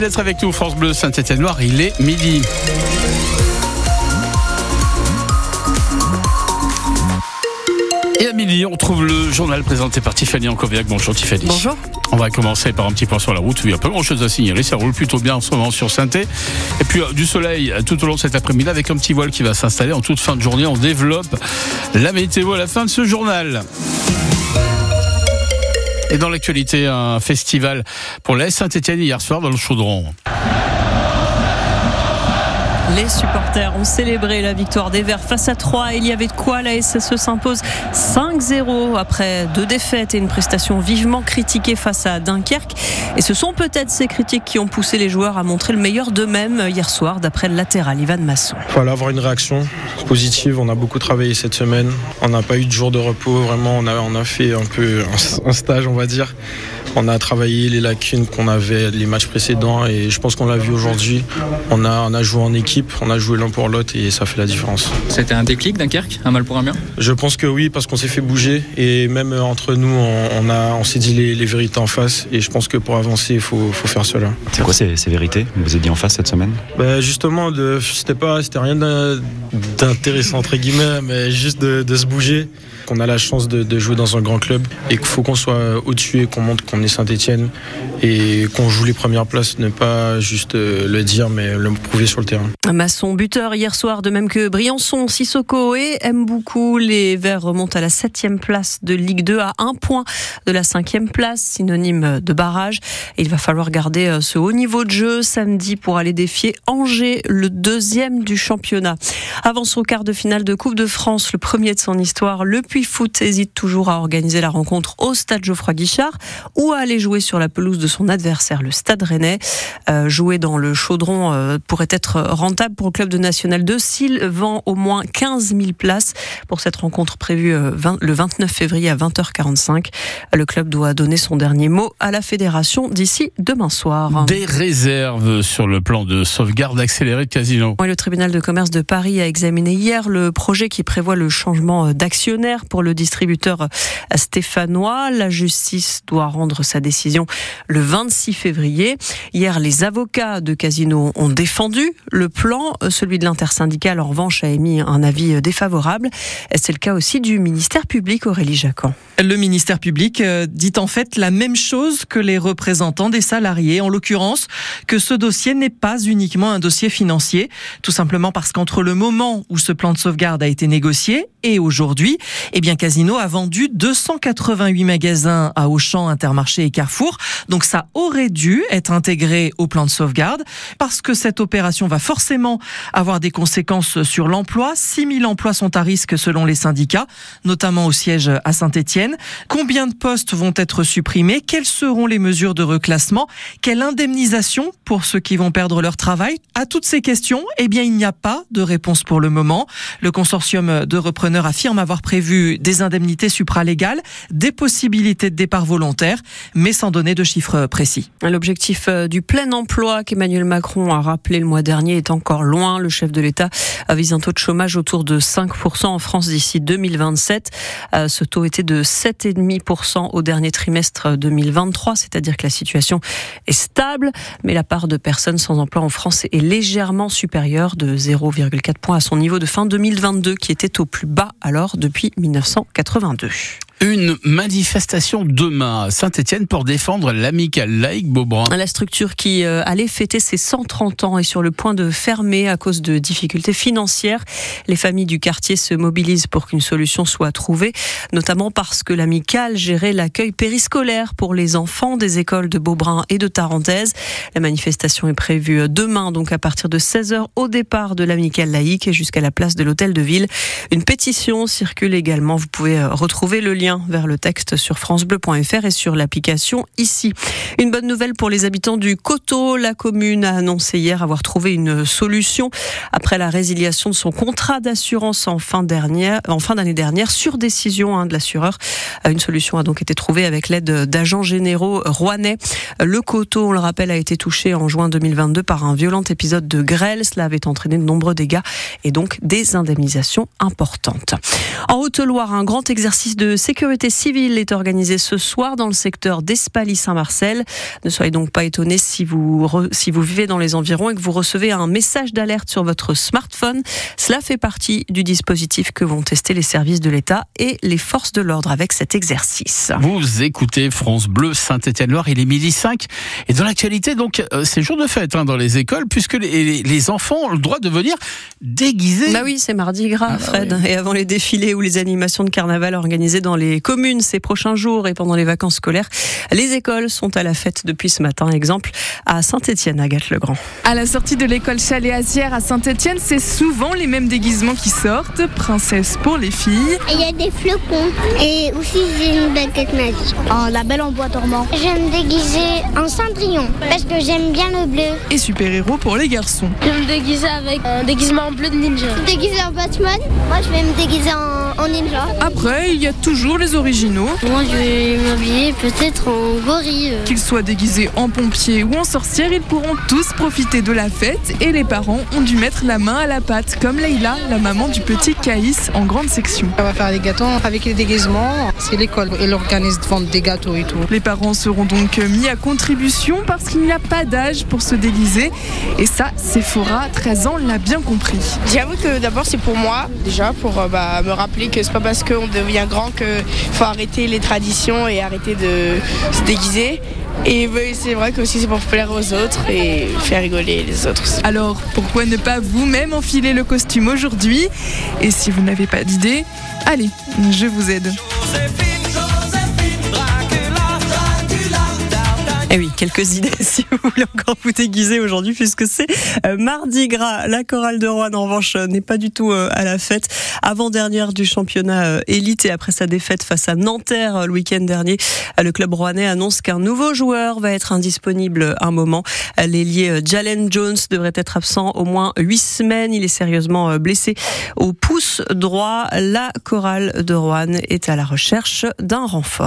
d'être avec nous, France Bleu Saint-Étienne-Noir, il est midi. Et à midi, on trouve le journal présenté par Tiffany Ancoviac. Bonjour Tiffany. Bonjour. On va commencer par un petit point sur la route. Il n'y a pas grand chose à signaler. Ça roule plutôt bien en ce moment sur saint Et puis euh, du soleil euh, tout au long de cet après-midi avec un petit voile qui va s'installer en toute fin de journée. On développe la météo à la fin de ce journal. Et dans l'actualité, un festival pour la Saint-Etienne hier soir dans le Chaudron. Les supporters ont célébré la victoire des Verts face à 3. Il y avait de quoi la SSE s'impose 5-0 après deux défaites et une prestation vivement critiquée face à Dunkerque. Et ce sont peut-être ces critiques qui ont poussé les joueurs à montrer le meilleur d'eux-mêmes hier soir, d'après le latéral Ivan Masson. Il fallait avoir une réaction positive. On a beaucoup travaillé cette semaine. On n'a pas eu de jour de repos. Vraiment, on a, on a fait un peu un stage, on va dire. On a travaillé les lacunes qu'on avait les matchs précédents et je pense qu'on l'a vu aujourd'hui. On a, on a joué en équipe, on a joué l'un pour l'autre et ça fait la différence. C'était un déclic Dunkerque? Un mal pour un bien? Je pense que oui, parce qu'on s'est fait bouger et même entre nous, on, a, on s'est dit les, vérités en face et je pense que pour avancer, il faut, faut faire cela. C'est quoi ces, vérités Vous vous êtes dit en face cette semaine? Ben Justement, c'était pas, c'était rien d'intéressant entre guillemets, mais juste de, de se bouger qu'on a la chance de, jouer dans un grand club et qu'il faut qu'on soit au-dessus et qu'on montre qu'on est Saint-Etienne et qu'on joue les premières places, ne pas juste euh, le dire mais le prouver sur le terrain. Masson buteur hier soir, de même que Briançon, Sissoko et beaucoup. Les Verts remontent à la septième place de Ligue 2 à un point de la cinquième place, synonyme de barrage. il va falloir garder euh, ce haut niveau de jeu samedi pour aller défier Angers, le deuxième du championnat. Avance au quart de finale de Coupe de France, le premier de son histoire, le Puy Foot hésite toujours à organiser la rencontre au stade Geoffroy Guichard ou aller jouer sur la pelouse de son adversaire, le stade rennais. Euh, jouer dans le chaudron euh, pourrait être rentable pour le club de National 2 s'il vend au moins 15 000 places pour cette rencontre prévue euh, le 29 février à 20h45. Le club doit donner son dernier mot à la fédération d'ici demain soir. Des réserves sur le plan de sauvegarde accéléré de Casino. le tribunal de commerce de Paris a examiné hier le projet qui prévoit le changement d'actionnaire pour le distributeur stéphanois. La justice doit rendre sa décision le 26 février. Hier, les avocats de Casino ont défendu le plan. Celui de l'intersyndicale, en revanche, a émis un avis défavorable. C'est le cas aussi du ministère public, Aurélie Jacquan. Le ministère public euh, dit en fait la même chose que les représentants des salariés, en l'occurrence que ce dossier n'est pas uniquement un dossier financier, tout simplement parce qu'entre le moment où ce plan de sauvegarde a été négocié et aujourd'hui, eh bien Casino a vendu 288 magasins à Auchan, Intermarché et Carrefour. Donc ça aurait dû être intégré au plan de sauvegarde parce que cette opération va forcément avoir des conséquences sur l'emploi. 6000 emplois sont à risque selon les syndicats, notamment au siège à Saint-Étienne. Combien de postes vont être supprimés? Quelles seront les mesures de reclassement? Quelle indemnisation pour ceux qui vont perdre leur travail? À toutes ces questions, eh bien il n'y a pas de réponse pour le moment. Le consortium de repreneurs affirme avoir prévu des indemnités supralégales, des possibilités de départ volontaire, mais sans donner de chiffres précis. L'objectif euh, du plein emploi qu'Emmanuel Macron a rappelé le mois dernier est encore loin. Le chef de l'État vise un taux de chômage autour de 5% en France d'ici 2027. Euh, ce taux était de 7,5% au dernier trimestre 2023, c'est-à-dire que la situation est stable, mais la part de personnes sans emploi en France est légèrement supérieure de 0,4 points à son niveau de fin 2022 qui était au plus bas alors depuis 1982. Une manifestation demain à Saint-Etienne pour défendre l'amicale laïque Beaubrun. La structure qui euh, allait fêter ses 130 ans est sur le point de fermer à cause de difficultés financières. Les familles du quartier se mobilisent pour qu'une solution soit trouvée, notamment parce que l'amicale gérait l'accueil périscolaire pour les enfants des écoles de Beaubrun et de Tarentaise. La manifestation est prévue demain, donc à partir de 16h au départ de l'amicale laïque et jusqu'à la place de l'hôtel de ville. Une pétition circule également. Vous pouvez euh, retrouver le lien vers le texte sur francebleu.fr et sur l'application ici. Une bonne nouvelle pour les habitants du Coteau. La commune a annoncé hier avoir trouvé une solution après la résiliation de son contrat d'assurance en fin dernière, en fin d'année dernière, sur décision hein, de l'assureur. Une solution a donc été trouvée avec l'aide d'agents généraux rouennais. Le Coteau, on le rappelle, a été touché en juin 2022 par un violent épisode de grêle. Cela avait entraîné de nombreux dégâts et donc des indemnisations importantes. En Haute-Loire, un grand exercice de sécurité sécurité civile est organisée ce soir dans le secteur d'Espaly-Saint-Marcel. Ne soyez donc pas étonnés si vous, si vous vivez dans les environs et que vous recevez un message d'alerte sur votre smartphone. Cela fait partie du dispositif que vont tester les services de l'État et les forces de l'ordre avec cet exercice. Vous écoutez France Bleu Saint-Étienne-Loire, il est midi 5. Et dans l'actualité, donc, euh, c'est jour de fête hein, dans les écoles puisque les, les, enfants ont le droit de venir déguisés. Bah oui, c'est mardi gras, ah bah Fred. Et avant les défilés ou les animations de carnaval organisées dans les communes ces prochains jours et pendant les vacances scolaires, les écoles sont à la fête depuis ce matin. Exemple à Saint-Étienne, Agathe-Legrand. À la sortie de l'école Chalet-Azière à Saint-Étienne, c'est souvent les mêmes déguisements qui sortent. Princesse pour les filles. Il y a des flocons. Et aussi, j'ai une baguette magique. Oh, la belle en bois dormant. Je vais me déguiser en cendrillon parce que j'aime bien le bleu. Et super-héros pour les garçons. Je vais me déguiser avec un déguisement en bleu de ninja. Déguiser en Batman. Moi, je vais me déguiser en, en ninja. Après, il y a toujours les originaux. Moi, je vais m'habiller peut-être en gorille. Qu'ils soient déguisés en pompier ou en sorcière, ils pourront tous profiter de la fête et les parents ont dû mettre la main à la pâte, comme Leïla, la maman du petit Caïs en grande section. On va faire des gâteaux avec les déguisements. C'est l'école et l'organisme vend des gâteaux et tout. Les parents seront donc mis à contribution parce qu'il n'y a pas d'âge pour se déguiser. Et ça, Sephora, 13 ans, l'a bien compris. J'avoue que d'abord c'est pour moi, déjà, pour euh, bah, me rappeler que c'est pas parce qu'on devient grand qu'il faut arrêter les traditions et arrêter de se déguiser. Et c'est vrai que aussi c'est pour plaire aux autres et faire rigoler les autres. Alors pourquoi ne pas vous-même enfiler le costume aujourd'hui? Et si vous n'avez pas d'idée, allez, je vous aide. Eh oui, quelques idées si vous voulez encore vous déguiser aujourd'hui, puisque c'est euh, mardi gras. La chorale de Rouen, en revanche, euh, n'est pas du tout euh, à la fête. Avant-dernière du championnat élite et après sa défaite face à Nanterre le week-end dernier, le club rouennais annonce qu'un nouveau joueur va être indisponible un moment. L'ailier Jalen Jones devrait être absent au moins huit semaines. Il est sérieusement blessé au pouce droit. La chorale de Rouen est à la recherche d'un renfort.